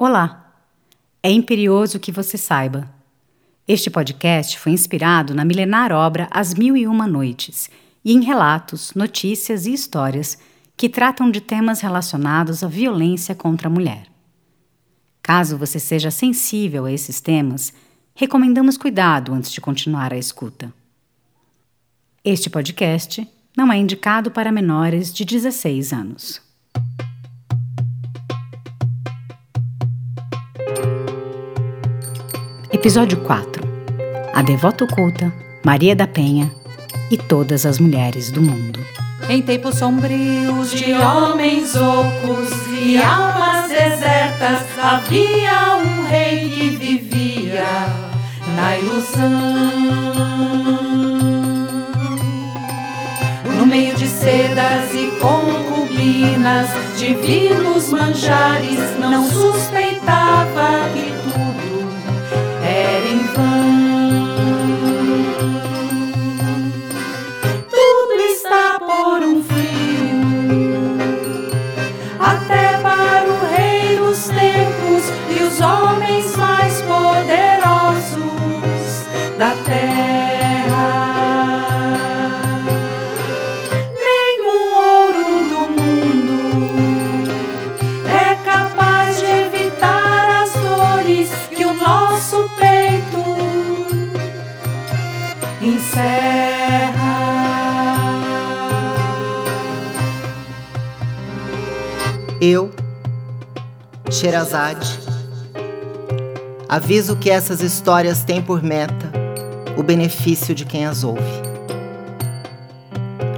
Olá! É imperioso que você saiba. Este podcast foi inspirado na milenar obra As Mil e Uma Noites e em relatos, notícias e histórias que tratam de temas relacionados à violência contra a mulher. Caso você seja sensível a esses temas, recomendamos cuidado antes de continuar a escuta. Este podcast não é indicado para menores de 16 anos. Episódio 4 A Devota Oculta, Maria da Penha e todas as mulheres do mundo. Em tempos sombrios de homens ocos e almas desertas, havia um rei que vivia na ilusão. No meio de sedas e concubinas, divinos manjares, não suspeitava que Sherazade, aviso que essas histórias têm por meta o benefício de quem as ouve.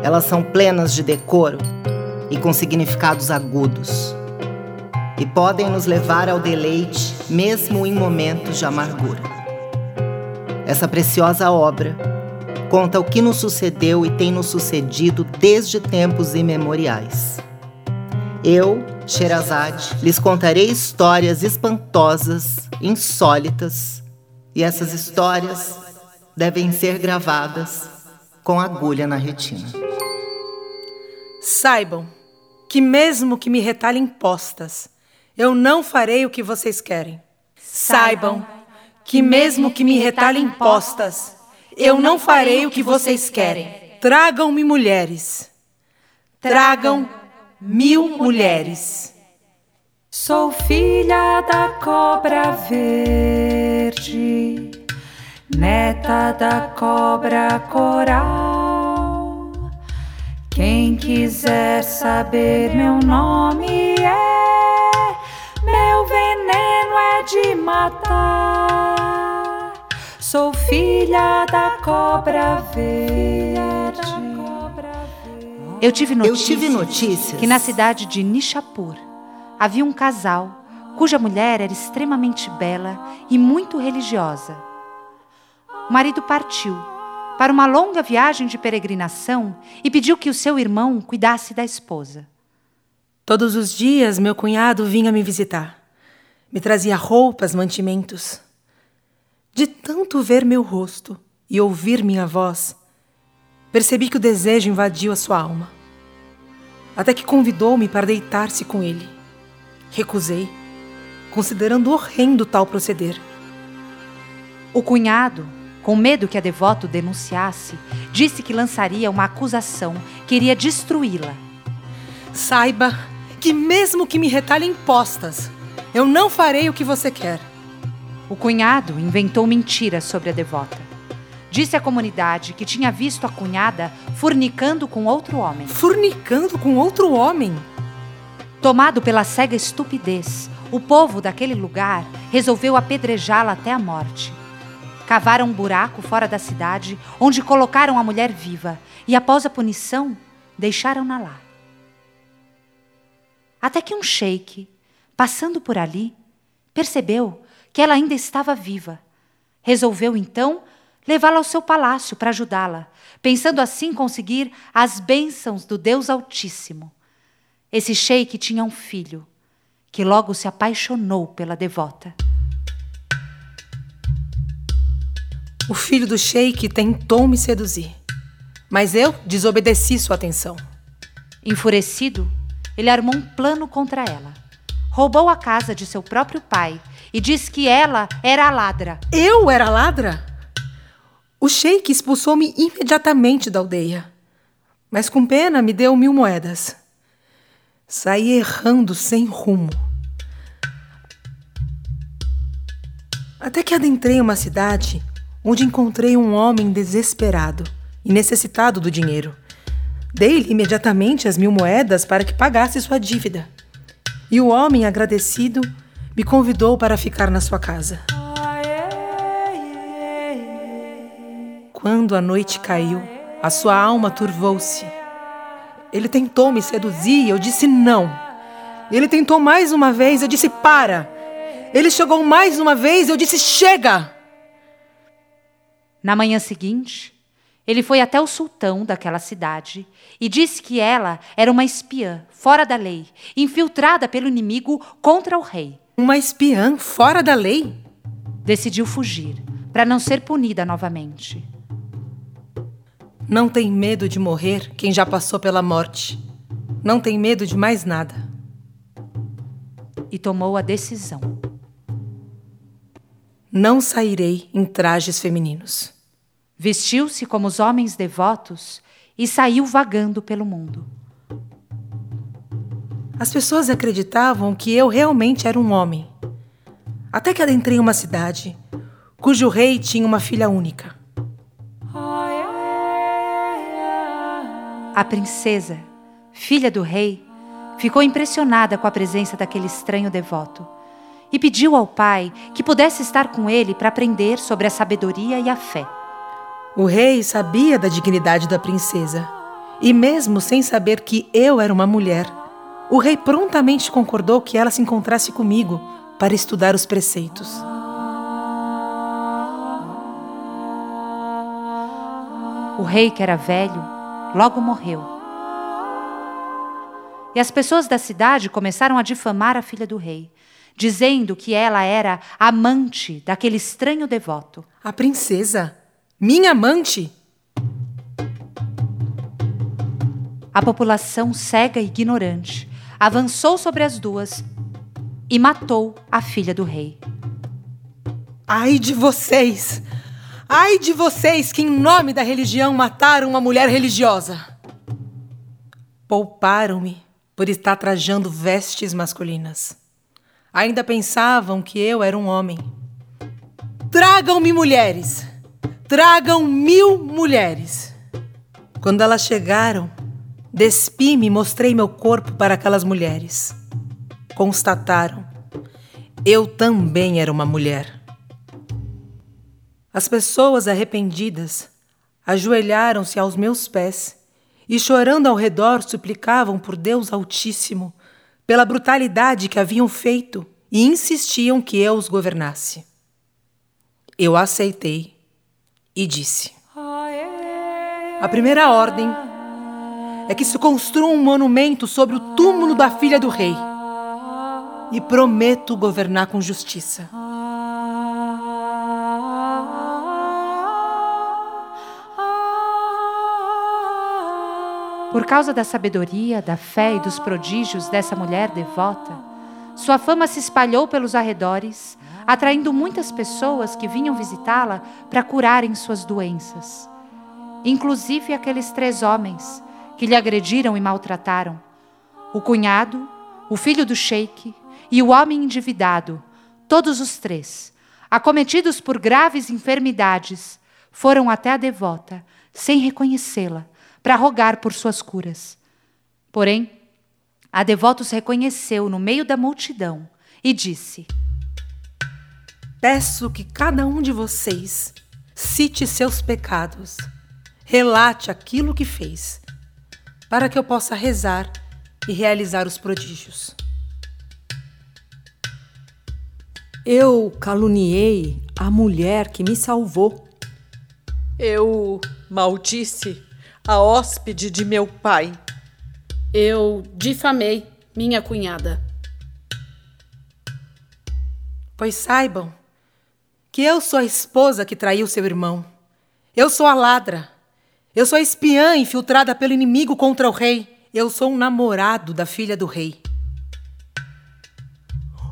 Elas são plenas de decoro e com significados agudos, e podem nos levar ao deleite mesmo em momentos de amargura. Essa preciosa obra conta o que nos sucedeu e tem nos sucedido desde tempos imemoriais. Eu, Sherazade, lhes contarei histórias espantosas, insólitas, e essas histórias devem ser gravadas com agulha na retina. Saibam que, mesmo que me retalhem postas, eu não farei o que vocês querem. Saibam que, mesmo que me retalhem postas, eu não farei o que vocês querem. Tragam-me mulheres. Tragam mil mulheres. Sou filha da cobra verde, neta da cobra coral. Quem quiser saber meu nome é, meu veneno é de matar. Sou filha da cobra verde. Eu tive Eu notícias, tive notícias que na cidade de Nishapur havia um casal cuja mulher era extremamente bela e muito religiosa. O marido partiu para uma longa viagem de peregrinação e pediu que o seu irmão cuidasse da esposa. Todos os dias meu cunhado vinha me visitar. Me trazia roupas, mantimentos. De tanto ver meu rosto e ouvir minha voz, percebi que o desejo invadiu a sua alma. Até que convidou-me para deitar-se com ele. Recusei, considerando horrendo tal proceder. O cunhado, com medo que a devoto denunciasse, disse que lançaria uma acusação que iria destruí-la. Saiba que, mesmo que me retalhem postas, eu não farei o que você quer. O cunhado inventou mentiras sobre a devota. Disse à comunidade que tinha visto a cunhada fornicando com outro homem. Fornicando com outro homem. Tomado pela cega estupidez, o povo daquele lugar resolveu apedrejá-la até a morte. Cavaram um buraco fora da cidade, onde colocaram a mulher viva e, após a punição, deixaram-na lá. Até que um sheik, passando por ali, percebeu que ela ainda estava viva. Resolveu então levá-la ao seu palácio para ajudá-la, pensando assim conseguir as bênçãos do Deus Altíssimo. Esse sheik tinha um filho, que logo se apaixonou pela devota. O filho do sheik tentou me seduzir, mas eu desobedeci sua atenção. Enfurecido, ele armou um plano contra ela. roubou a casa de seu próprio pai e disse que ela era a ladra. Eu era a ladra? O sheik expulsou-me imediatamente da aldeia, mas com pena me deu mil moedas. Saí errando sem rumo. Até que adentrei uma cidade onde encontrei um homem desesperado e necessitado do dinheiro. Dei-lhe imediatamente as mil moedas para que pagasse sua dívida. E o homem, agradecido, me convidou para ficar na sua casa. Quando a noite caiu, a sua alma turvou-se. Ele tentou me seduzir e eu disse não. Ele tentou mais uma vez, eu disse para. Ele chegou mais uma vez, eu disse chega. Na manhã seguinte, ele foi até o sultão daquela cidade e disse que ela era uma espiã fora da lei, infiltrada pelo inimigo contra o rei. Uma espiã fora da lei? Decidiu fugir para não ser punida novamente. Não tem medo de morrer quem já passou pela morte. Não tem medo de mais nada. E tomou a decisão. Não sairei em trajes femininos. Vestiu-se como os homens devotos e saiu vagando pelo mundo. As pessoas acreditavam que eu realmente era um homem. Até que adentrei uma cidade cujo rei tinha uma filha única. A princesa, filha do rei, ficou impressionada com a presença daquele estranho devoto e pediu ao pai que pudesse estar com ele para aprender sobre a sabedoria e a fé. O rei sabia da dignidade da princesa e, mesmo sem saber que eu era uma mulher, o rei prontamente concordou que ela se encontrasse comigo para estudar os preceitos. O rei, que era velho, logo morreu. E as pessoas da cidade começaram a difamar a filha do rei, dizendo que ela era amante daquele estranho devoto. A princesa? Minha amante? A população cega e ignorante avançou sobre as duas e matou a filha do rei. Ai de vocês! Ai de vocês que, em nome da religião, mataram uma mulher religiosa! Pouparam-me por estar trajando vestes masculinas. Ainda pensavam que eu era um homem. Tragam-me mulheres! Tragam mil mulheres! Quando elas chegaram, despi-me e mostrei meu corpo para aquelas mulheres. Constataram. Eu também era uma mulher. As pessoas arrependidas ajoelharam-se aos meus pés e, chorando ao redor, suplicavam por Deus Altíssimo pela brutalidade que haviam feito e insistiam que eu os governasse. Eu aceitei e disse: A primeira ordem é que se construa um monumento sobre o túmulo da filha do rei. E prometo governar com justiça. Causa da sabedoria, da fé e dos prodígios dessa mulher devota, sua fama se espalhou pelos arredores, atraindo muitas pessoas que vinham visitá-la para curarem suas doenças. Inclusive aqueles três homens que lhe agrediram e maltrataram: o cunhado, o filho do sheik e o homem endividado, todos os três, acometidos por graves enfermidades, foram até a devota, sem reconhecê-la para rogar por suas curas. Porém, a Devotos reconheceu no meio da multidão e disse: Peço que cada um de vocês cite seus pecados, relate aquilo que fez, para que eu possa rezar e realizar os prodígios. Eu caluniei a mulher que me salvou. Eu maldisse a hóspede de meu pai. Eu difamei minha cunhada. Pois saibam que eu sou a esposa que traiu seu irmão. Eu sou a ladra. Eu sou a espiã infiltrada pelo inimigo contra o rei. Eu sou um namorado da filha do rei.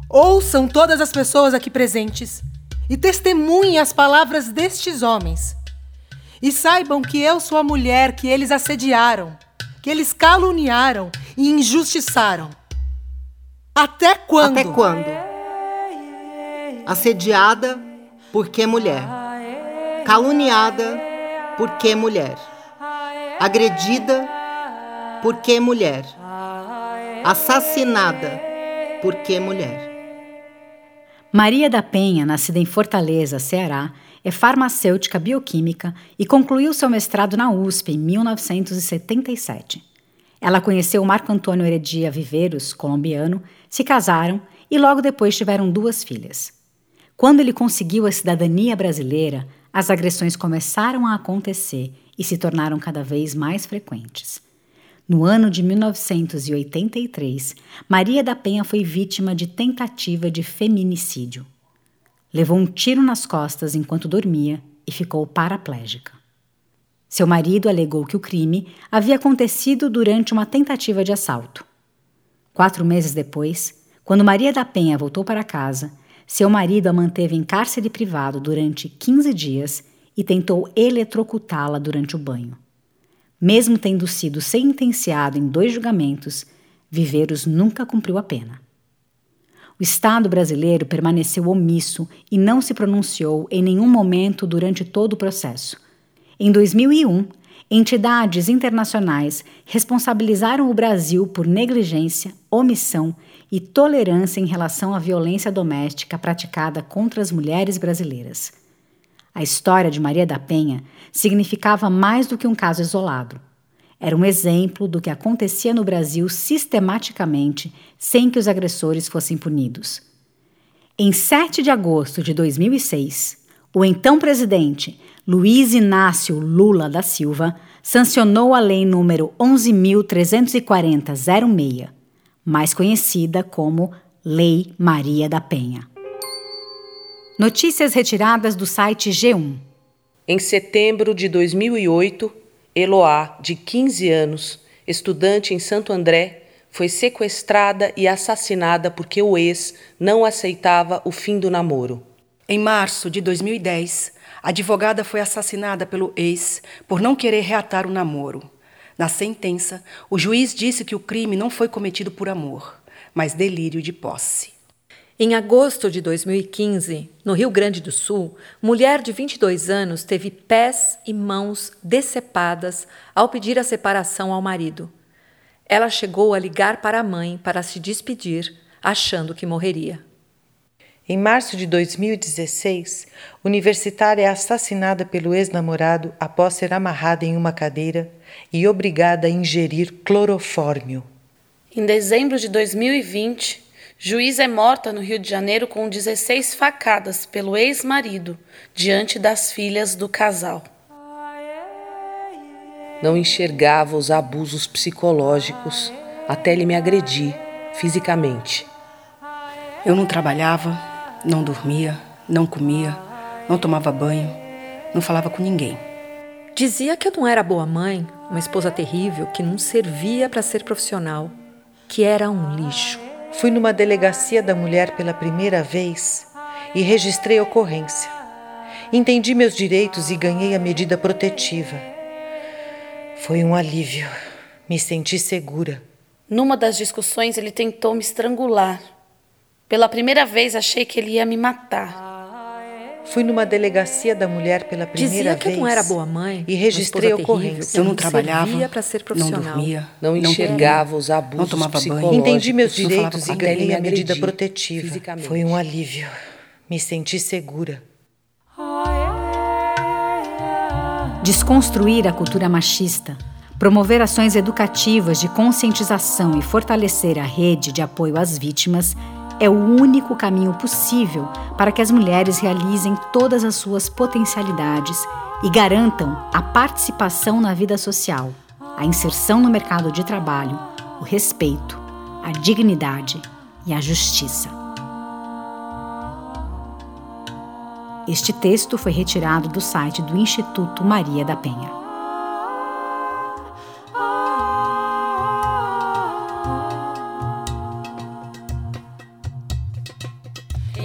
Ouçam todas as pessoas aqui presentes e testemunhem as palavras destes homens. E saibam que eu sou a mulher que eles assediaram, que eles caluniaram e injustiçaram. Até quando? Até quando? Assediada porque mulher. Caluniada porque mulher. Agredida porque mulher. Assassinada porque mulher. Maria da Penha, nascida em Fortaleza, Ceará, é farmacêutica bioquímica e concluiu seu mestrado na USP em 1977. Ela conheceu Marco Antônio Heredia Viveiros, colombiano, se casaram e logo depois tiveram duas filhas. Quando ele conseguiu a cidadania brasileira, as agressões começaram a acontecer e se tornaram cada vez mais frequentes. No ano de 1983, Maria da Penha foi vítima de tentativa de feminicídio. Levou um tiro nas costas enquanto dormia e ficou paraplégica. Seu marido alegou que o crime havia acontecido durante uma tentativa de assalto. Quatro meses depois, quando Maria da Penha voltou para casa, seu marido a manteve em cárcere privado durante 15 dias e tentou eletrocutá-la durante o banho. Mesmo tendo sido sentenciado em dois julgamentos, Viveiros nunca cumpriu a pena. O Estado brasileiro permaneceu omisso e não se pronunciou em nenhum momento durante todo o processo. Em 2001, entidades internacionais responsabilizaram o Brasil por negligência, omissão e tolerância em relação à violência doméstica praticada contra as mulheres brasileiras. A história de Maria da Penha significava mais do que um caso isolado. Era um exemplo do que acontecia no Brasil sistematicamente sem que os agressores fossem punidos. Em 7 de agosto de 2006, o então presidente Luiz Inácio Lula da Silva sancionou a Lei número 11.340-06, mais conhecida como Lei Maria da Penha. Notícias retiradas do site G1. Em setembro de 2008, Eloá, de 15 anos, estudante em Santo André, foi sequestrada e assassinada porque o ex não aceitava o fim do namoro. Em março de 2010, a advogada foi assassinada pelo ex por não querer reatar o namoro. Na sentença, o juiz disse que o crime não foi cometido por amor, mas delírio de posse. Em agosto de 2015, no Rio Grande do Sul, mulher de 22 anos teve pés e mãos decepadas ao pedir a separação ao marido. Ela chegou a ligar para a mãe para se despedir, achando que morreria. Em março de 2016, universitária é assassinada pelo ex-namorado após ser amarrada em uma cadeira e obrigada a ingerir clorofórmio. Em dezembro de 2020, Juiz é morta no Rio de Janeiro com 16 facadas pelo ex-marido, diante das filhas do casal. Não enxergava os abusos psicológicos até ele me agredir fisicamente. Eu não trabalhava, não dormia, não comia, não tomava banho, não falava com ninguém. Dizia que eu não era boa mãe, uma esposa terrível, que não servia para ser profissional, que era um lixo. Fui numa delegacia da mulher pela primeira vez e registrei a ocorrência. Entendi meus direitos e ganhei a medida protetiva. Foi um alívio. Me senti segura. Numa das discussões, ele tentou me estrangular. Pela primeira vez, achei que ele ia me matar. Fui numa delegacia da mulher pela primeira Dizia vez. que eu não era boa mãe e registrei a ocorrência. Eu não trabalhava, para ser não profissional. dormia, Não enxergava os abusos não tomava banho. Entendi meus não direitos com e ganhei a me medida protetiva. Foi um alívio. Me senti segura. Desconstruir a cultura machista, promover ações educativas de conscientização e fortalecer a rede de apoio às vítimas é o único caminho possível para que as mulheres realizem todas as suas potencialidades e garantam a participação na vida social, a inserção no mercado de trabalho, o respeito, a dignidade e a justiça. Este texto foi retirado do site do Instituto Maria da Penha.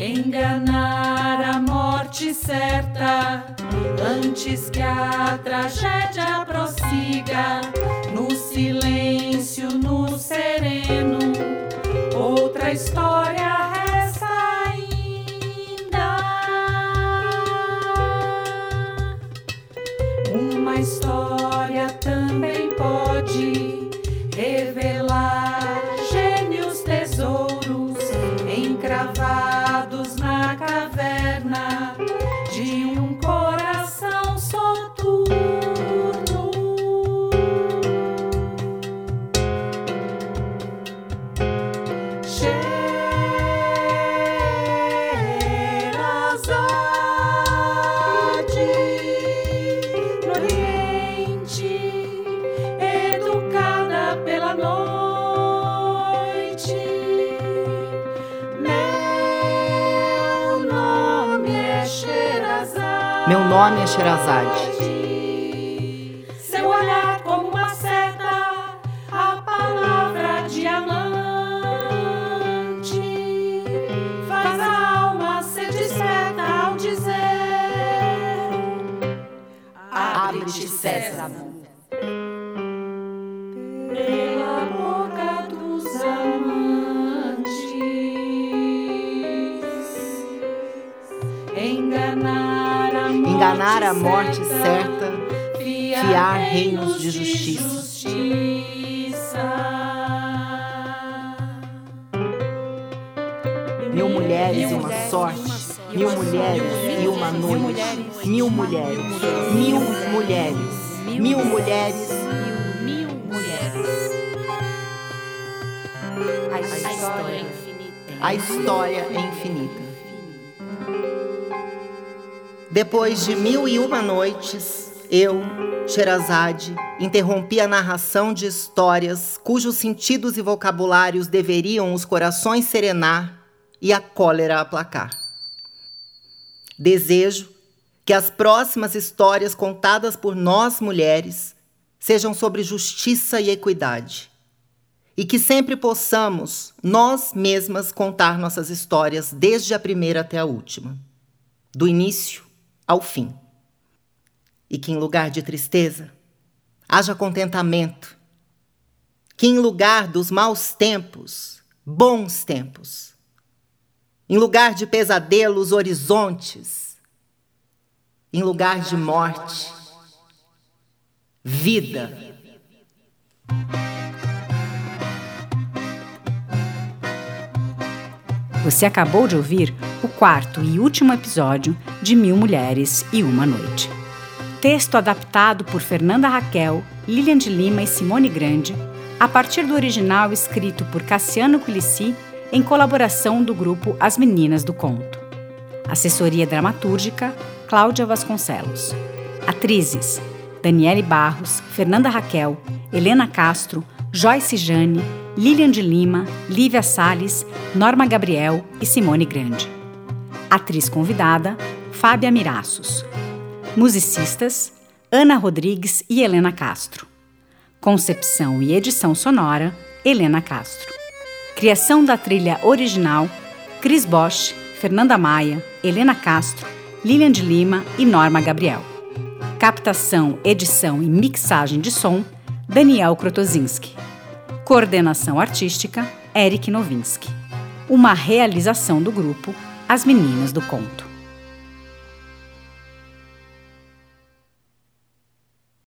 Enganar a morte certa antes que a tragédia prossiga no silêncio, no sereno. Outra história nome é Sherazade. Morte certa, fiar, reinos de justiça. justiça. Mil mulheres e uma sorte, mil mulheres e uma noite, mil mulheres, mil mulheres, mil mulheres. Mil mulheres. A história é infinita. Depois de mil e uma noites, eu, Sherazade, interrompi a narração de histórias cujos sentidos e vocabulários deveriam os corações serenar e a cólera aplacar. Desejo que as próximas histórias contadas por nós mulheres sejam sobre justiça e equidade. E que sempre possamos, nós mesmas, contar nossas histórias desde a primeira até a última, do início ao fim. E que em lugar de tristeza, haja contentamento. Que em lugar dos maus tempos, bons tempos. Em lugar de pesadelos, horizontes. Em lugar de morte, vida. Você acabou de ouvir o quarto e último episódio de Mil Mulheres e Uma Noite. Texto adaptado por Fernanda Raquel, Lilian de Lima e Simone Grande, a partir do original escrito por Cassiano Quilici, em colaboração do grupo As Meninas do Conto. Assessoria dramatúrgica, Cláudia Vasconcelos. Atrizes: Daniele Barros, Fernanda Raquel, Helena Castro, Joyce Jane, Lilian de Lima, Lívia Salles, Norma Gabriel e Simone Grande. Atriz convidada, Fábia Miraços. Musicistas, Ana Rodrigues e Helena Castro. Concepção e edição sonora, Helena Castro. Criação da trilha original, Cris Bosch, Fernanda Maia, Helena Castro, Lilian de Lima e Norma Gabriel. Captação, edição e mixagem de som, Daniel Krotozinski. Coordenação artística, Eric Novinsky. Uma realização do grupo As Meninas do Conto.